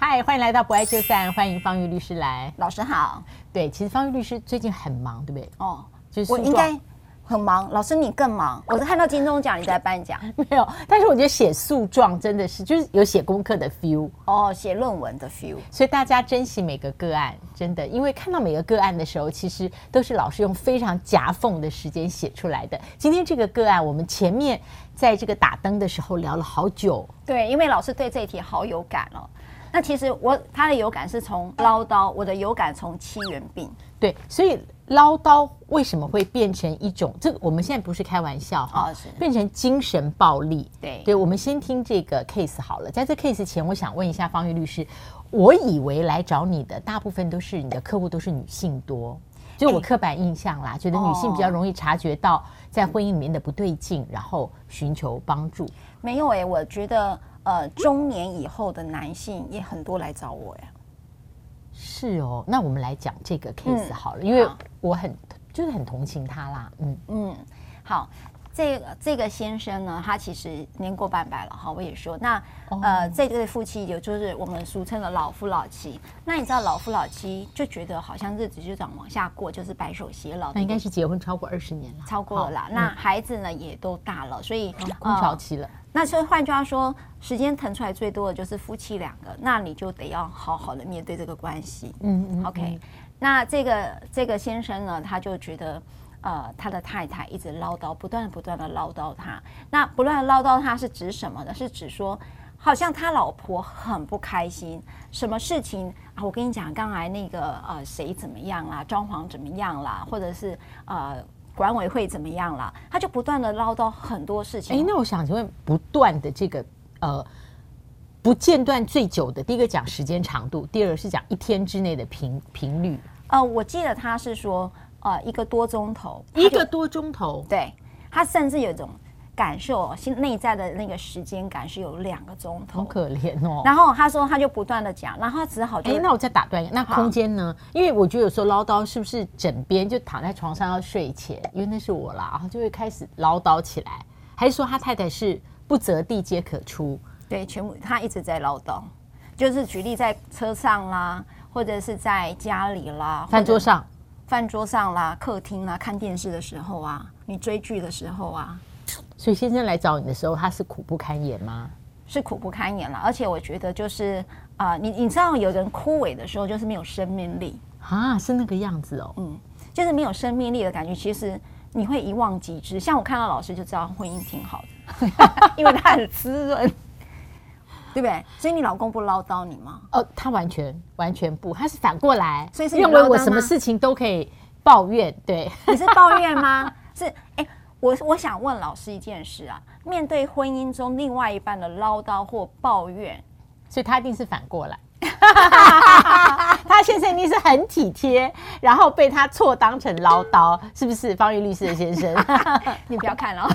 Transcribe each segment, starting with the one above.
嗨，欢迎来到不爱就散，欢迎方玉律师来。老师好。对，其实方玉律师最近很忙，对不对？哦，就是我应该。很忙，老师你更忙。我是看到金钟奖你在颁奖，没有。但是我觉得写诉状真的是就是有写功课的 feel 哦，写论文的 feel。所以大家珍惜每个个案，真的，因为看到每个个案的时候，其实都是老师用非常夹缝的时间写出来的。今天这个个案，我们前面在这个打灯的时候聊了好久。对，因为老师对这一题好有感哦。那其实我他的有感是从唠叨，我的有感从七元病。对，所以。唠叨为什么会变成一种？这个我们现在不是开玩笑哈，变成精神暴力。对对，我们先听这个 case 好了。在这 case 前，我想问一下方玉律师，我以为来找你的大部分都是你的客户都是女性多，就我刻板印象啦，觉得女性比较容易察觉到在婚姻里面的不对劲，然后寻求帮助。没有哎，我觉得呃，中年以后的男性也很多来找我呀。是哦，那我们来讲这个 case 好了，嗯、因为我很就是很同情他啦。嗯嗯，好，这个这个先生呢，他其实年过半百了哈，我也说，那、哦、呃，这对夫妻也就是我们俗称的老夫老妻。那你知道老夫老妻就觉得好像日子就这样往下过，就是白首偕老。那应该是结婚超过二十年了，超过了啦。那孩子呢也都大了，所以空巢期了。那所以换句话说，时间腾出来最多的就是夫妻两个，那你就得要好好的面对这个关系。嗯嗯。OK，那这个这个先生呢，他就觉得，呃，他的太太一直唠叨，不断不断的唠叨他。那不断唠叨他是指什么呢？是指说，好像他老婆很不开心，什么事情啊？我跟你讲，刚才那个呃，谁怎么样啦？装潢怎么样啦？或者是呃。管委会怎么样了？他就不断的唠叨很多事情。哎，那我想请问，不断的这个呃，不间断最久的，第一个讲时间长度，第二个是讲一天之内的频频率。呃，我记得他是说，呃，一个多钟头，一个多钟头，对，他甚至有一种。感受心内在的那个时间感是有两个钟头，好可怜哦。然后他说，他就不断的讲，然后他只好就，哎，那我再打断一下，那空间呢？因为我觉得有时候唠叨是不是枕边就躺在床上要睡前，因为那是我啦，然后就会开始唠叨起来，还是说他太太是不择地皆可出？对，全部他一直在唠叨，就是举例在车上啦，或者是在家里啦，饭桌上，饭桌上啦，客厅啦，看电视的时候啊，你追剧的时候啊。所以先生来找你的时候，他是苦不堪言吗？是苦不堪言了，而且我觉得就是啊、呃，你你知道有人枯萎的时候，就是没有生命力啊，是那个样子哦，嗯，就是没有生命力的感觉。其实你会一望即知，像我看到老师就知道婚姻挺好的，因为他很滋润，对不对？所以你老公不唠叨你吗？哦，他完全完全不，他是反过来，所以是认为我什么事情都可以抱怨。对，你是抱怨吗？是哎。我我想问老师一件事啊，面对婚姻中另外一半的唠叨或抱怨，所以他一定是反过来，他先生一定是很体贴，然后被他错当成唠叨，是不是？方玉律师的先生，你不要看了。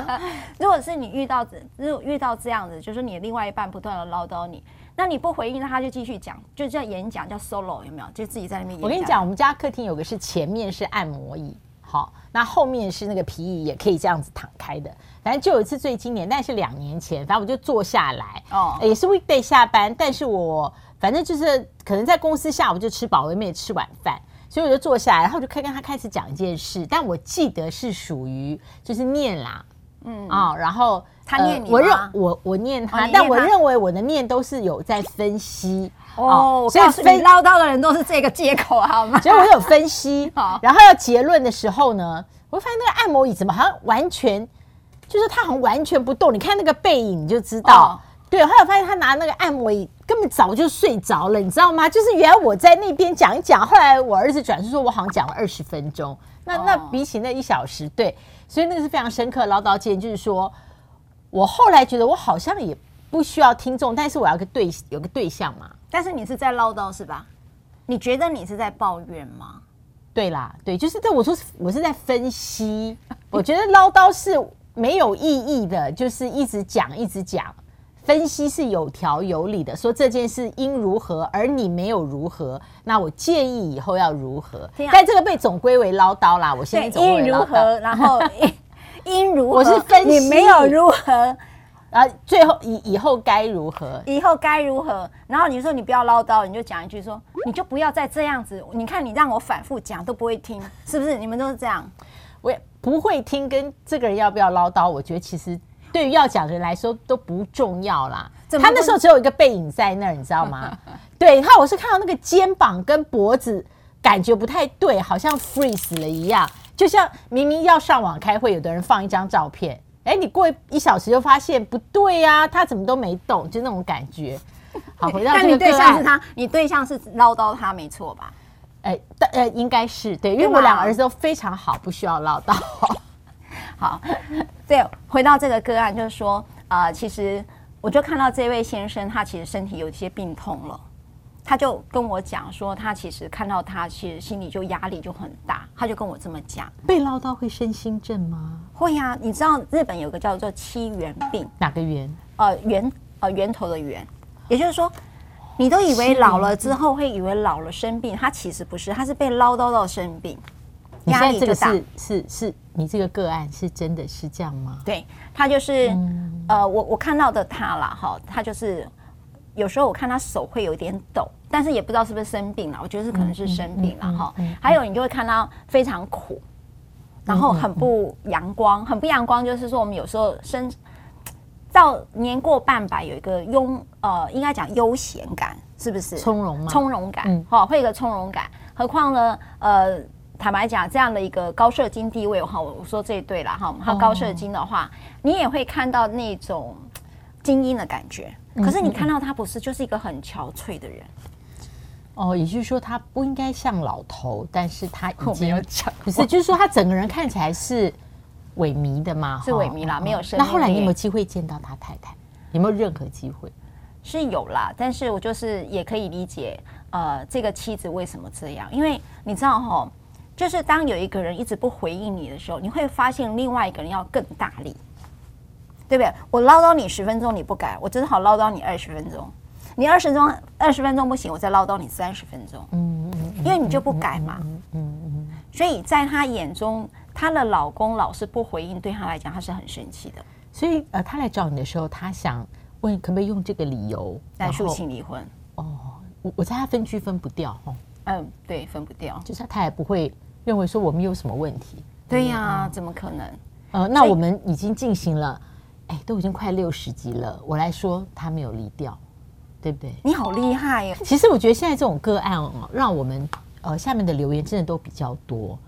如果是你遇到，如果遇到这样子，就是你的另外一半不断的唠叨你，那你不回应，那他就继续讲，就叫演讲，叫 solo，有没有？就自己在那边演。我跟你讲，我们家客厅有个是前面是按摩椅。好，那后面是那个皮椅，也可以这样子躺开的。反正就有一次最经典，但是两年前，反正我就坐下来，哦，也是 weekday 下班，但是我反正就是可能在公司下午就吃饱了，没有吃晚饭，所以我就坐下来，然后就开跟他开始讲一件事，但我记得是属于就是念啦，嗯啊、哦，然后他念你、呃，我认我我念他，但我认为我的念都是有在分析。哦，所以分唠叨的人都是这个借口，好吗？所以我有分析，好，然后要结论的时候呢，我会发现那个按摩椅怎么好像完全，就是他好像完全不动。你看那个背影你就知道，哦、对。后来我发现他拿那个按摩椅根本早就睡着了，你知道吗？就是原来我在那边讲一讲，后来我儿子转述说我好像讲了二十分钟，那、哦、那比起那一小时，对，所以那个是非常深刻唠叨经验，就是说我后来觉得我好像也不需要听众，但是我要个对有个对象嘛。但是你是在唠叨是吧？你觉得你是在抱怨吗？对啦，对，就是这。我说我是在分析，我觉得唠叨是没有意义的，就是一直讲一直讲。分析是有条有理的，说这件事应如何，而你没有如何，那我建议以后要如何。啊、但这个被总归为唠叨啦。我现在总归为唠叨。应如何，然后 应如何，我是分析你没有如何。然后最后以以后该如何？以后该如何？然后你说你不要唠叨，你就讲一句说，你就不要再这样子。你看你让我反复讲都不会听，是不是？你们都是这样。我也不会听，跟这个人要不要唠叨，我觉得其实对于要讲的人来说都不重要啦。他那时候只有一个背影在那儿，你知道吗？对，他我是看到那个肩膀跟脖子感觉不太对，好像 freeze 了一样，就像明明要上网开会，有的人放一张照片，哎，你过一小时就发现不对呀、啊，他怎么都没动，就那种感觉。好，回到 这个你对象是他，你对象是唠叨他没错吧？哎，呃，应该是对，因为我两个儿子都非常好，不需要唠叨。好，对，回到这个个案，就是说，啊、呃，其实我就看到这位先生，他其实身体有一些病痛了，他就跟我讲说，他其实看到他，其实心里就压力就很大，他就跟我这么讲。被唠叨会身心症吗？会呀、啊，你知道日本有个叫做七元病，哪个元？呃，源呃源头的源，也就是说。你都以为老了之后会以为老了生病，他其实不是，他是被唠叨到生病，压力就大。是是是，你这个个案是真的是这样吗？对，他就是，嗯、呃，我我看到的他啦，哈，他就是有时候我看他手会有点抖，但是也不知道是不是生病了，我觉得是可能是生病了哈。还有你就会看到非常苦，然后很不阳光，很不阳光，就是说我们有时候生。到年过半百，有一个慵呃，应该讲悠闲感，是不是？从容吗？从容感，好、嗯，会有一个从容感。何况呢？呃，坦白讲，这样的一个高社经地位，哈，我说这一对了哈。他高社经的话，哦、你也会看到那种精英的感觉。可是你看到他不是，就是一个很憔悴的人。哦，也就是说，他不应该像老头，但是他已经不是，就是说他整个人看起来是。萎靡的吗？是萎靡啦，没有生。那后来你有没有机会见到他太太？有没有任何机会？是有啦，但是我就是也可以理解，呃，这个妻子为什么这样？因为你知道哈，就是当有一个人一直不回应你的时候，你会发现另外一个人要更大力，对不对？我唠叨你十分钟你不改，我只好唠叨你二十分钟。你二十钟二十分钟不行，我再唠叨你三十分钟。嗯嗯，因为你就不改嘛。嗯嗯嗯。所以在她眼中。她的老公老是不回应，对她来讲，她是很生气的。所以，呃，她来找你的时候，她想问可不可以用这个理由来诉请离婚？哦，我我猜她分居分不掉哦。嗯，对，分不掉，就是她也不会认为说我们有什么问题。对呀、怎么可能？呃，那我们已经进行了，哎，都已经快六十集了。我来说，他没有离掉，对不对？你好厉害呀！其实我觉得现在这种个案哦，让我们呃下面的留言真的都比较多，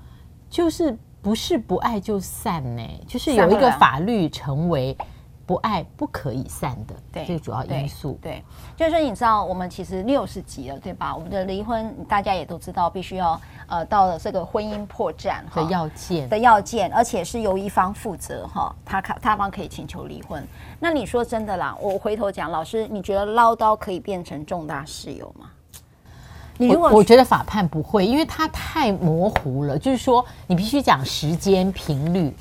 就是。不是不爱就散呢，就是有一个法律成为不爱不可以散的，对，这个主要因素。对，对就是说你知道，我们其实六十集了，对吧？我们的离婚大家也都知道，必须要呃到了这个婚姻破绽的要件的要件，而且是由一方负责哈，他他他方可以请求离婚。那你说真的啦，我回头讲，老师，你觉得唠叨可以变成重大事由吗？我我觉得法判不会，因为它太模糊了。就是说，你必须讲时间、频率，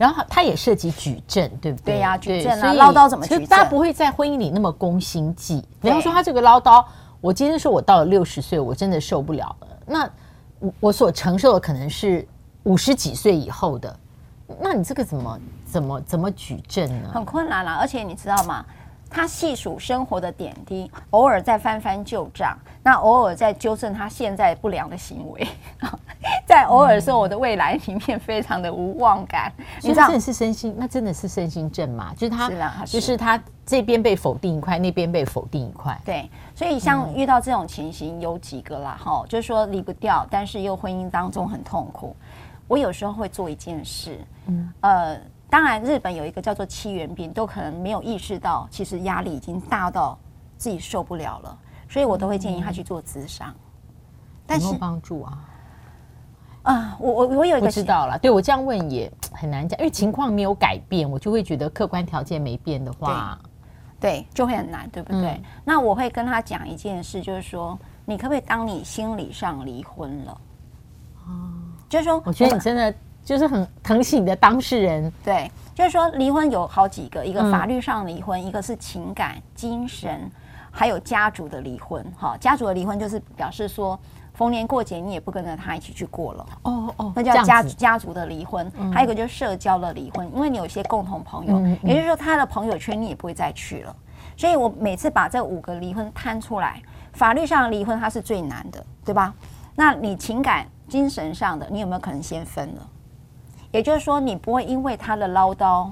然后它也涉及举证，对不对？对呀、啊，举证啊，唠叨怎么举证？大家不会在婚姻里那么攻心计。比方说，他这个唠叨，我今天说我到了六十岁，我真的受不了了。那我我所承受的可能是五十几岁以后的，那你这个怎么怎么怎么举证呢？很困难了，而且你知道吗？他细数生活的点滴，偶尔再翻翻旧账，那偶尔再纠正他现在不良的行为，在偶尔说我的未来里面非常的无望感。嗯、你知道，真的是身心，那真的是身心症嘛？就是他，就是他这边被否定一块，那边被否定一块。对，所以像遇到这种情形有几个啦，哈、嗯，就是说离不掉，但是又婚姻当中很痛苦。我有时候会做一件事，嗯，呃。当然，日本有一个叫做七元病，都可能没有意识到，其实压力已经大到自己受不了了，所以我都会建议他去做咨商。但是帮助啊？啊，我我我有一个知道了，对我这样问也很难讲，因为情况没有改变，我就会觉得客观条件没变的话，对，对就会很难，对不对？嗯、那我会跟他讲一件事，就是说，你可不可以当你心理上离婚了？哦，就是说，我觉得你真的。就是很疼惜你的当事人，对，就是说离婚有好几个，一个法律上离婚，嗯、一个是情感、精神，还有家族的离婚。哈，家族的离婚就是表示说，逢年过节你也不跟着他一起去过了。哦哦，那叫家家族的离婚。嗯、还有一个就是社交的离婚，因为你有一些共同朋友，也就是说他的朋友圈你也不会再去了。所以我每次把这五个离婚摊出来，法律上的离婚它是最难的，对吧？那你情感、精神上的，你有没有可能先分了？也就是说，你不会因为他的唠叨。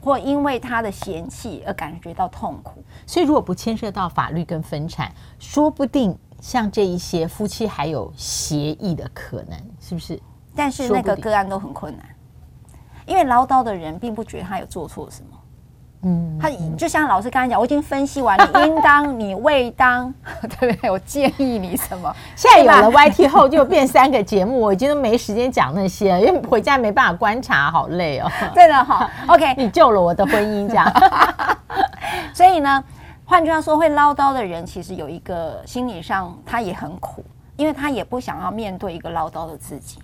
或因为他的嫌弃而感觉到痛苦，所以如果不牵涉到法律跟分产，说不定像这一些夫妻还有协议的可能，是不是？但是那个个案都很困难，因为唠叨的人并不觉得他有做错什么。嗯，他就像老师刚才讲，我已经分析完，你应当，你未当，对不对？我建议你什么？现在有了 YT 后，就变三个节目，我已经都没时间讲那些，因为回家没办法观察，好累哦。对的，好，OK，你救了我的婚姻，这样。所以呢，换句话说，会唠叨的人，其实有一个心理上他也很苦，因为他也不想要面对一个唠叨的自己。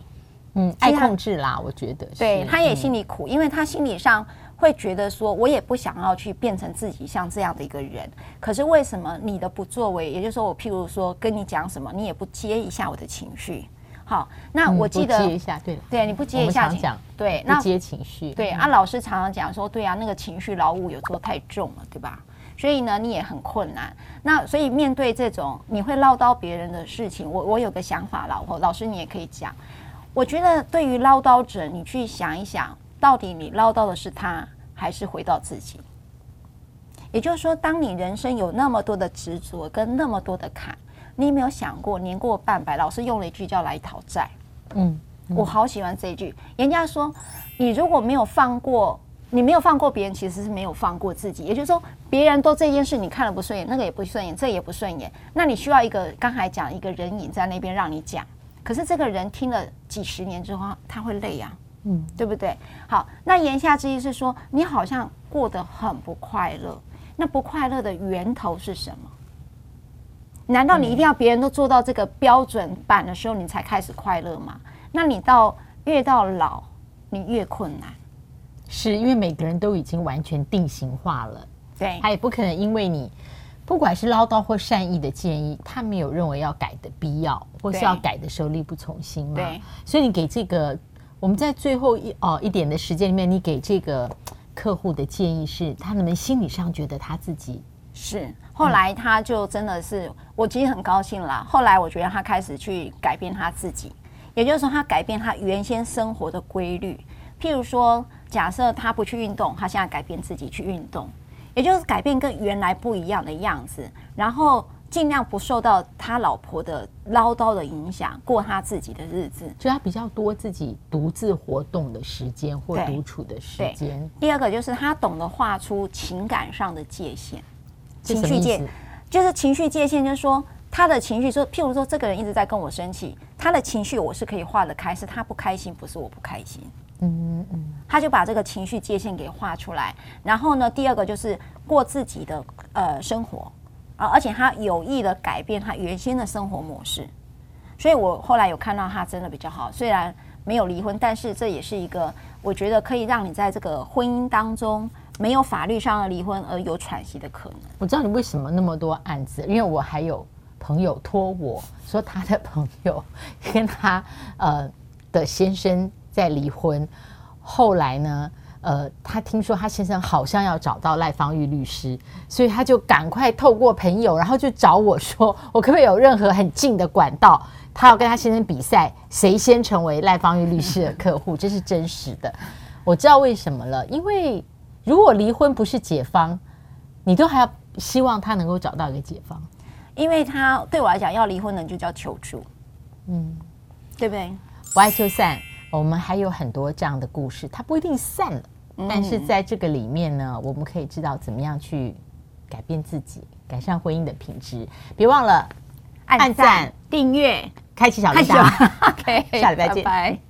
嗯，爱控制啦，我觉得。对，他也心里苦，嗯、因为他心理上。会觉得说，我也不想要去变成自己像这样的一个人。可是为什么你的不作为，也就是说，我譬如说跟你讲什么，你也不接一下我的情绪？好，那我记得、嗯、接一下，对对，你不接一下，讲对，那接情绪，对啊，老师常常讲说，对啊，那个情绪劳务有时候太重了，对吧？所以呢，你也很困难。那所以面对这种你会唠叨别人的事情，我我有个想法，老婆，老师你也可以讲。我觉得对于唠叨者，你去想一想，到底你唠叨的是他，还是回到自己，也就是说，当你人生有那么多的执着跟那么多的坎，你有没有想过年过半百？老师用了一句叫“来讨债”，嗯，嗯，我好喜欢这一句。人家说，你如果没有放过，你没有放过别人，其实是没有放过自己。也就是说，别人都这件事你看了不顺眼，那个也不顺眼，这也不顺眼，那你需要一个刚才讲一个人影在那边让你讲。可是这个人听了几十年之后，他会累啊。嗯，对不对？好，那言下之意是说，你好像过得很不快乐。那不快乐的源头是什么？难道你一定要别人都做到这个标准版的时候，你才开始快乐吗？那你到越到老，你越困难。是因为每个人都已经完全定型化了，对，他也不可能因为你不管是唠叨或善意的建议，他没有认为要改的必要，或是要改的时候力不从心嘛。对，所以你给这个。我们在最后一哦一点的时间里面，你给这个客户的建议是，他能不能心理上觉得他自己是？后来他就真的是，我其实很高兴啦。后来我觉得他开始去改变他自己，也就是说，他改变他原先生活的规律。譬如说，假设他不去运动，他现在改变自己去运动，也就是改变跟原来不一样的样子，然后。尽量不受到他老婆的唠叨的影响，过他自己的日子，就他比较多自己独自活动的时间或独处的时间。第二个就是他懂得画出情感上的界限，情绪界就是情绪界限，就是说他的情绪说，譬如说这个人一直在跟我生气，他的情绪我是可以画得开，是他不开心，不是我不开心。嗯嗯，他就把这个情绪界限给画出来。然后呢，第二个就是过自己的呃生活。啊！而且他有意的改变他原先的生活模式，所以我后来有看到他真的比较好。虽然没有离婚，但是这也是一个我觉得可以让你在这个婚姻当中没有法律上的离婚而有喘息的可能。我知道你为什么那么多案子，因为我还有朋友托我说他的朋友跟他呃的先生在离婚，后来呢，呃，他听说他先生好像要找到赖芳玉律师，所以他就赶快透过朋友，然后就找我说，我可不可以有任何很近的管道，他要跟他先生比赛，谁先成为赖芳玉律师的客户？这是真实的。我知道为什么了，因为如果离婚不是解方，你都还要希望他能够找到一个解方，因为他对我来讲，要离婚的就叫求助，嗯，对不对？不爱就散，我们还有很多这样的故事，它不一定散了。但是在这个里面呢，我们可以知道怎么样去改变自己，改善婚姻的品质。别忘了按赞、订阅、开启小铃铛。OK，下礼拜见。拜拜。